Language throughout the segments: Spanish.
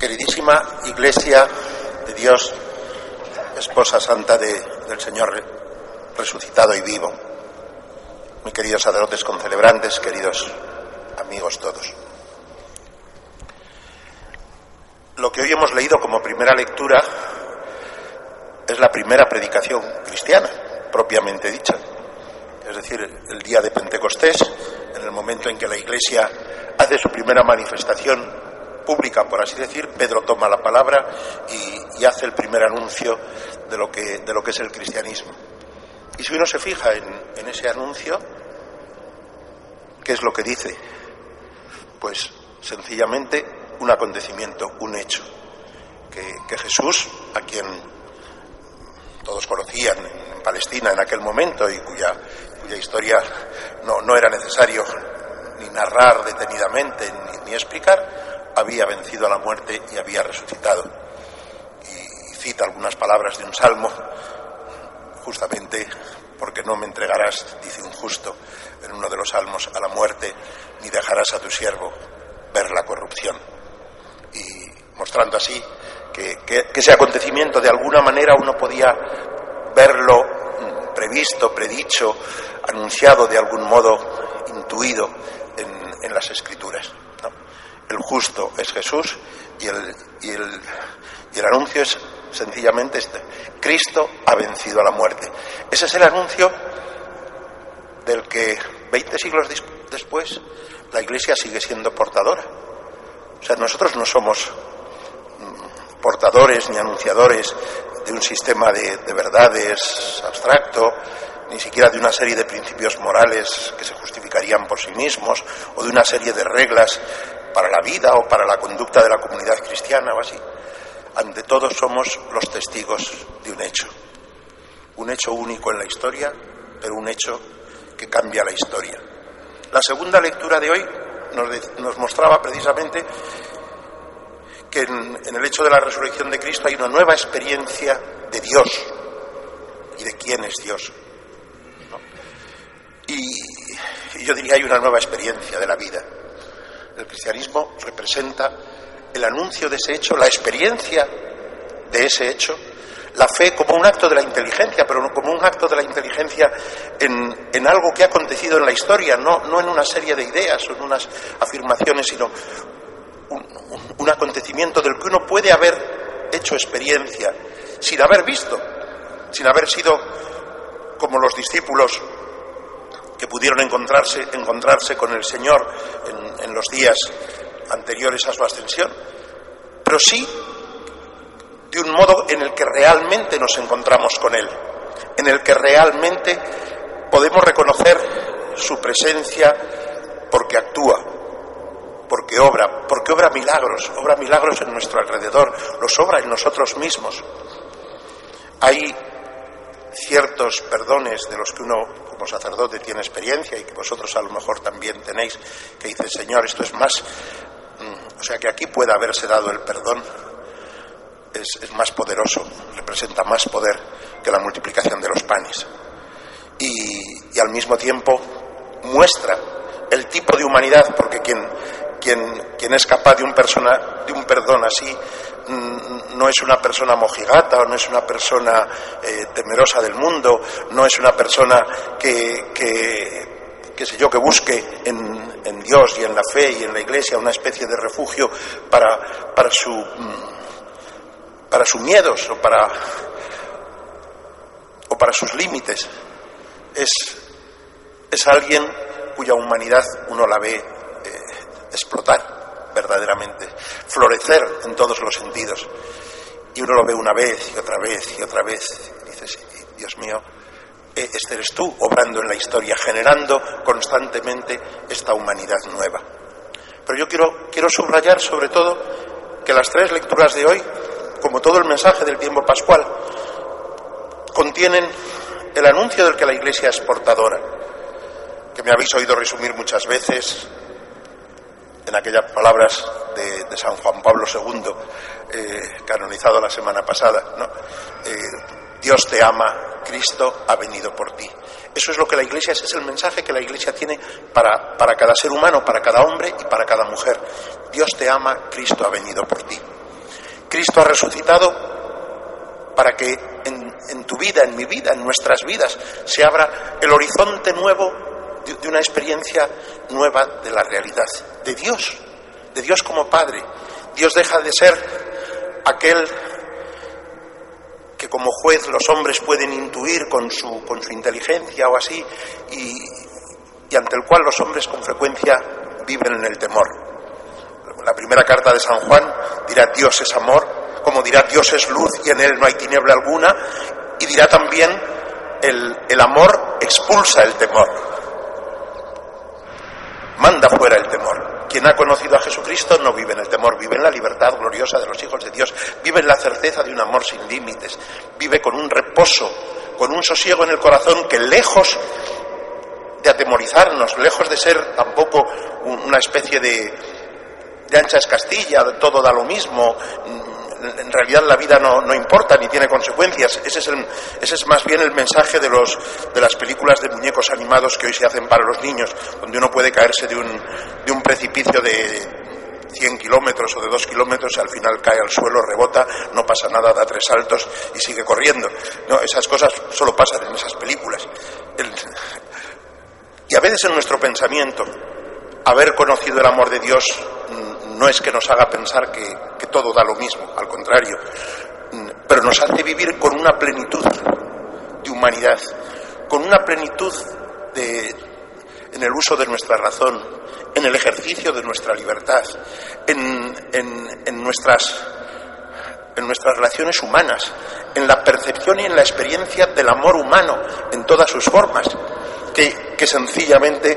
Queridísima Iglesia de Dios, esposa santa de, del Señor resucitado y vivo, mis queridos sacerdotes concelebrantes, queridos amigos todos. Lo que hoy hemos leído como primera lectura es la primera predicación cristiana, propiamente dicha. Es decir, el día de Pentecostés, en el momento en que la Iglesia hace su primera manifestación pública, por así decir, Pedro toma la palabra y, hace el primer anuncio de lo, que, de lo que es el cristianismo. Y si uno se fija en, ese anuncio, ¿qué es lo que dice? Pues sencillamente un acontecimiento, un hecho, que, Jesús, a quien todos conocían en Palestina en aquel momento y cuya, historia no, no, era necesario ni narrar detenidamente ni, ni, explicar, había vencido a la muerte y había resucitado. Y cita algunas palabras de un salmo, justamente porque no me entregarás, dice un justo en uno de los salmos, a la muerte, ni dejarás a tu siervo ver la corrupción. Y mostrando así que, ese acontecimiento de alguna manera uno podía verlo previsto, predicho, anunciado de algún modo, intuido en las escrituras. El justo es Jesús y el, y, el, y el anuncio es sencillamente este. Cristo ha vencido a la muerte. Ese es el anuncio del que 20 siglos después la Iglesia sigue siendo portadora. O sea, nosotros no somos portadores ni anunciadores de un sistema de, de, verdades abstracto, ni siquiera de una serie de principios morales que se justificarían por sí mismos, o de una serie de reglas para la vida o para la conducta de la comunidad cristiana o así. Ante todo somos los testigos de un hecho, un hecho único en la historia, pero un hecho que cambia la historia. La segunda lectura de hoy nos, mostraba precisamente que en, el hecho de la resurrección de Cristo hay una nueva experiencia de Dios y de quién es Dios. Y, y, yo diría hay una nueva experiencia de la vida. El cristianismo representa el anuncio de ese hecho, la experiencia de ese hecho, la fe como un acto de la inteligencia, pero no como un acto de la inteligencia en, en algo que ha acontecido en la historia, no, no en una serie de ideas o en unas afirmaciones, sino un, un, acontecimiento del que uno puede haber hecho experiencia sin haber visto, sin haber sido como los discípulos que pudieron encontrarse, encontrarse con el Señor en, en los días anteriores a su ascensión, pero sí de un modo en el que realmente nos encontramos con Él, en el que realmente podemos reconocer su presencia porque actúa, porque obra, porque obra milagros, obra milagros en nuestro alrededor, los obra en nosotros mismos. Hay ciertos perdones de los que uno como sacerdote tiene experiencia y que vosotros a lo mejor también tenéis, que dice, Señor, esto es más, o sea que aquí puede haberse dado el perdón, es, más poderoso, representa más poder que la multiplicación de los panes. Y, y al mismo tiempo muestra el tipo de humanidad, porque quien, quien, quien es capaz de un, persona, de un perdón así mm, no es una persona mojigata o no es una persona eh, temerosa del mundo, no es una persona que, sé yo, que busque en, Dios y en la fe y en la iglesia una especie de refugio para, para, su, para sus miedos o para, o para sus límites. Es, es alguien cuya humanidad uno la ve eh, explotar verdaderamente, florecer en todos los sentidos. Y uno lo ve una vez y otra vez y otra vez. Y dices, Dios mío, este eres tú obrando en la historia, generando constantemente esta humanidad nueva. Pero yo quiero, quiero subrayar sobre todo que las tres lecturas de hoy, como todo el mensaje del tiempo pascual, contienen el anuncio del que la Iglesia es portadora, que me habéis oído resumir muchas veces en aquellas palabras de, San Juan Pablo II, eh, canonizado la semana pasada. Eh, Dios te ama, Cristo ha venido por ti. Eso es lo que la Iglesia, ese es el mensaje que la Iglesia tiene para, para cada ser humano, para cada hombre y para cada mujer. Dios te ama, Cristo ha venido por ti. Cristo ha resucitado para que en, en, tu vida, en mi vida, en nuestras vidas, se abra el horizonte nuevo de, una experiencia nueva de la realidad, de Dios, de Dios como Padre. Dios deja de ser aquel que como juez los hombres pueden intuir con su, con su inteligencia o así, y, y ante el cual los hombres con frecuencia viven en el temor. La primera carta de San Juan dirá Dios es amor, como dirá Dios es luz y en él no hay tiniebla alguna, y dirá también el, el amor expulsa el temor, manda fuera el temor. Quien ha conocido a Jesucristo no vive en el temor, vive en la libertad gloriosa de los hijos de Dios, vive en la certeza de un amor sin límites, vive con un reposo, con un sosiego en el corazón que lejos de atemorizarnos, lejos de ser tampoco una especie de, de ancha escastilla, todo da lo mismo, en realidad la vida no, no, importa ni tiene consecuencias. Ese es, el, ese es más bien el mensaje de, los, de las películas de muñecos animados que hoy se hacen para los niños, donde uno puede caerse de un, de un precipicio de 100 kilómetros o de 2 kilómetros y al final cae al suelo, rebota, no pasa nada, da tres saltos y sigue corriendo. No, esas cosas solo pasan en esas películas. El, y a veces en nuestro pensamiento, haber conocido el amor de Dios no es que nos haga pensar que, todo da lo mismo, al contrario, pero nos hace vivir con una plenitud de humanidad, con una plenitud de, en el uso de nuestra razón, en el ejercicio de nuestra libertad, en, en, en nuestras en nuestras relaciones humanas, en la percepción y en la experiencia del amor humano en todas sus formas, que, que sencillamente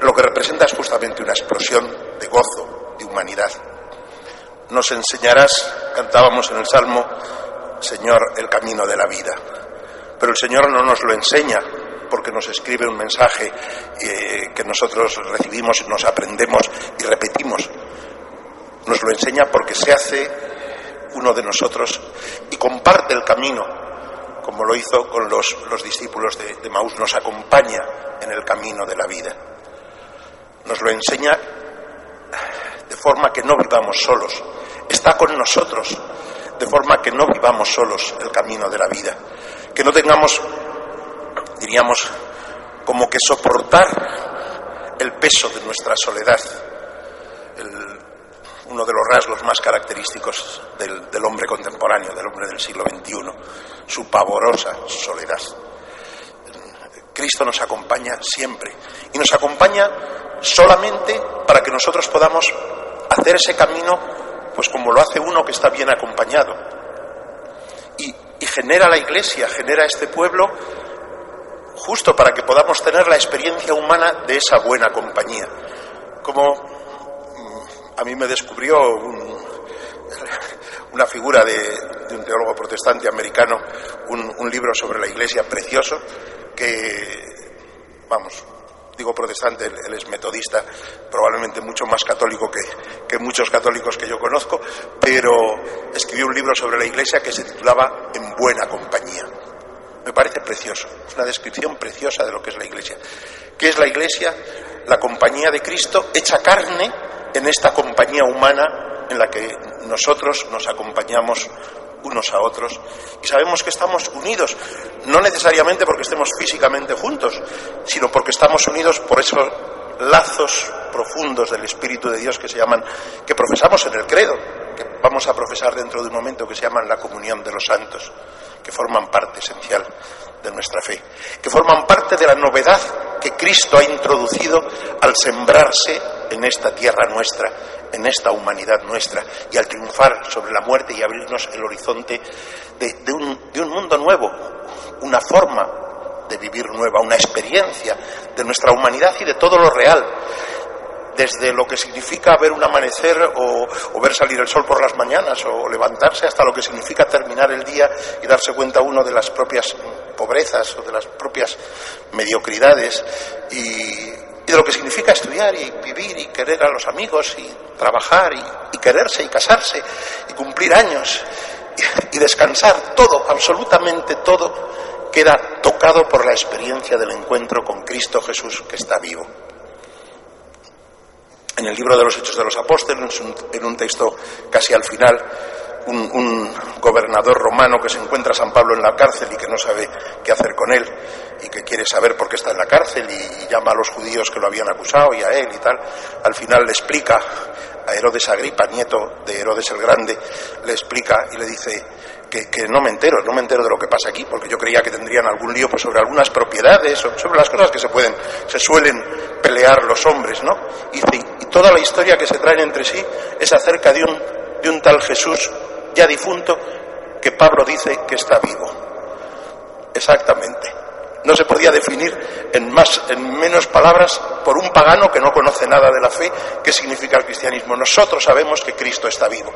lo que representa es justamente una explosión de gozo, de humanidad. Nos enseñarás, cantábamos en el Salmo, Señor, el camino de la vida. Pero el Señor no nos lo enseña porque nos escribe un mensaje eh, que nosotros recibimos, nos aprendemos y repetimos. Nos lo enseña porque se hace uno de nosotros y comparte el camino, como lo hizo con los, los discípulos de, de Maús, nos acompaña en el camino de la vida. Nos lo enseña de forma que no vivamos solos. Está con nosotros, de forma que no vivamos solos el camino de la vida. Que no tengamos, diríamos, como que soportar el peso de nuestra soledad. Uno de los rasgos más característicos del hombre contemporáneo, del hombre del siglo XXI, su pavorosa soledad. Cristo nos acompaña siempre y nos acompaña solamente para que nosotros podamos hacer ese camino, pues como lo hace uno que está bien acompañado. Y, genera la Iglesia, genera este pueblo, justo para que podamos tener la experiencia humana de esa buena compañía. Como mm, a mí me descubrió un, una figura de, un teólogo protestante americano, un libro sobre la Iglesia precioso, que, vamos, protestante, él, él, es metodista, probablemente mucho más católico que, que, muchos católicos que yo conozco, pero escribió un libro sobre la Iglesia que se titulaba En buena compañía. Me parece precioso, es una descripción preciosa de lo que es la Iglesia. ¿Qué es la Iglesia? La compañía de Cristo hecha carne en esta compañía humana en la que nosotros nos acompañamos unos a otros y sabemos que estamos unidos, no necesariamente porque estemos físicamente juntos, sino porque estamos unidos por esos lazos profundos del Espíritu de Dios que se llaman, que profesamos en el credo, que vamos a profesar dentro de un momento, que se llaman la comunión de los santos, que forman parte esencial de nuestra fe, que forman parte de la novedad que Cristo ha introducido al sembrarse en esta tierra nuestra, en esta humanidad nuestra, y al triunfar sobre la muerte y abrirnos el horizonte de, un, de un mundo nuevo, una forma de vivir nueva, una experiencia de nuestra humanidad y de todo lo real, desde lo que significa ver un amanecer o, ver salir el sol por las mañanas o levantarse hasta lo que significa terminar el día y darse cuenta uno de las propias pobrezas o de las propias mediocridades y, de lo que significa estudiar y vivir y querer a los amigos y trabajar y, quererse y casarse y cumplir años y descansar, todo, absolutamente todo, queda tocado por la experiencia del encuentro con Cristo Jesús que está vivo. En el libro de los Hechos de los Apóstoles, en un texto casi al final, un, gobernador romano que se encuentra a San Pablo en la cárcel y que no sabe qué hacer con él y que quiere saber por qué está en la cárcel y, llama a los judíos que lo habían acusado y a él y tal, al final le explica a Herodes Agripa, nieto de Herodes el Grande, le explica y le dice, que, no me entero, no me entero de lo que pasa aquí, porque yo creía que tendrían algún lío pues, sobre algunas propiedades, sobre las cosas que se pueden, se suelen pelear los hombres, ¿no? Y, y toda la historia que se traen entre sí es acerca de un, de un tal Jesús ya difunto que Pablo dice que está vivo. Exactamente. No se podía definir en, más, en menos palabras por un pagano que no conoce nada de la fe qué significa el cristianismo. Nosotros sabemos que Cristo está vivo.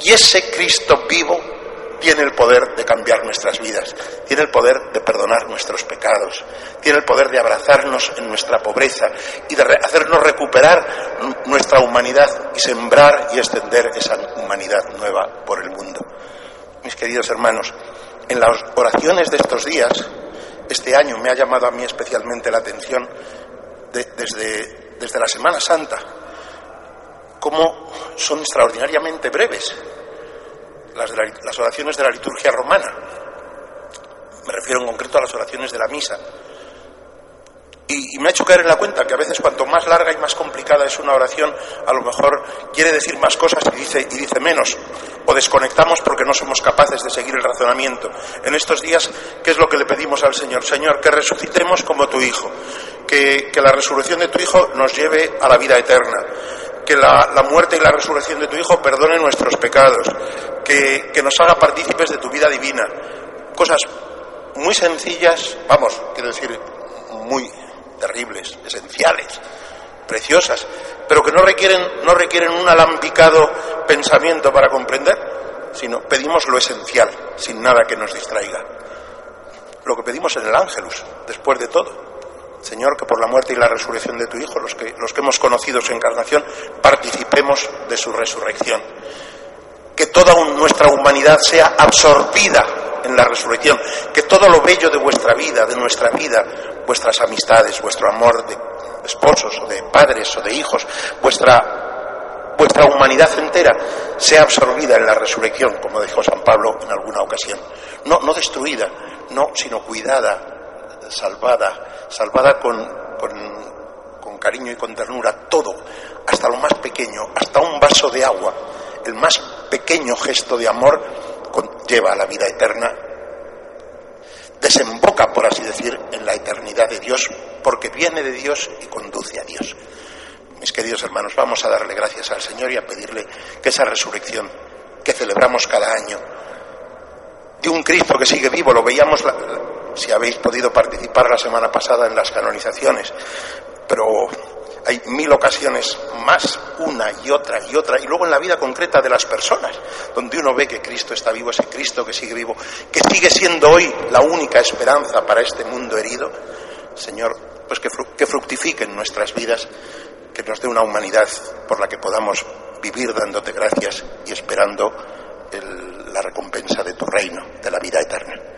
Y ese Cristo vivo tiene el poder de cambiar nuestras vidas, tiene el poder de perdonar nuestros pecados, tiene el poder de abrazarnos en nuestra pobreza y de hacernos recuperar nuestra humanidad y sembrar y extender esa humanidad nueva por el mundo. Mis queridos hermanos, en las oraciones de estos días, este año me ha llamado a mí especialmente la atención desde, desde la Semana Santa, cómo son extraordinariamente breves las, oraciones de la liturgia romana. Me refiero en concreto a las oraciones de la misa. Y, me ha hecho caer en la cuenta que a veces cuanto más larga y más complicada es una oración, a lo mejor quiere decir más cosas y dice, y dice menos. O desconectamos porque no somos capaces de seguir el razonamiento. En estos días, ¿qué es lo que le pedimos al Señor? Señor, que resucitemos como tu Hijo. Que, que la resurrección de tu Hijo nos lleve a la vida eterna que la, muerte y la resurrección de tu Hijo perdone nuestros pecados, que, que nos haga partícipes de tu vida divina. Cosas muy sencillas, vamos, quiero decir, muy terribles, esenciales, preciosas, pero que no requieren, no requieren un alambicado pensamiento para comprender, sino pedimos lo esencial, sin nada que nos distraiga. Lo que pedimos en el Ángelus, después de todo. Señor, que por la muerte y la resurrección de tu Hijo, los que, los que hemos conocido su encarnación, participemos de su resurrección. Que toda nuestra humanidad sea absorbida en la resurrección. Que todo lo bello de vuestra vida, de nuestra vida, vuestras amistades, vuestro amor de esposos o de padres o de hijos, vuestra, humanidad entera sea absorbida en la resurrección, como dijo San Pablo en alguna ocasión. No, no destruida, no, sino cuidada, salvada, salvada con, con, cariño y con ternura, todo, hasta lo más pequeño, hasta un vaso de agua, el más pequeño gesto de amor lleva a la vida eterna, desemboca, por así decir, en la eternidad de Dios, porque viene de Dios y conduce a Dios. Mis queridos hermanos, vamos a darle gracias al Señor y a pedirle que esa resurrección que celebramos cada año, de un Cristo que sigue vivo, lo veíamos si habéis podido participar la semana pasada en las canonizaciones, pero hay mil ocasiones más, una y otra y otra, y luego en la vida concreta de las personas, donde uno ve que Cristo está vivo, ese Cristo que sigue vivo, que sigue siendo hoy la única esperanza para este mundo herido, Señor, pues que, fructifique en nuestras vidas, que nos dé una humanidad por la que podamos vivir dándote gracias y esperando la recompensa de tu reino, de la vida eterna.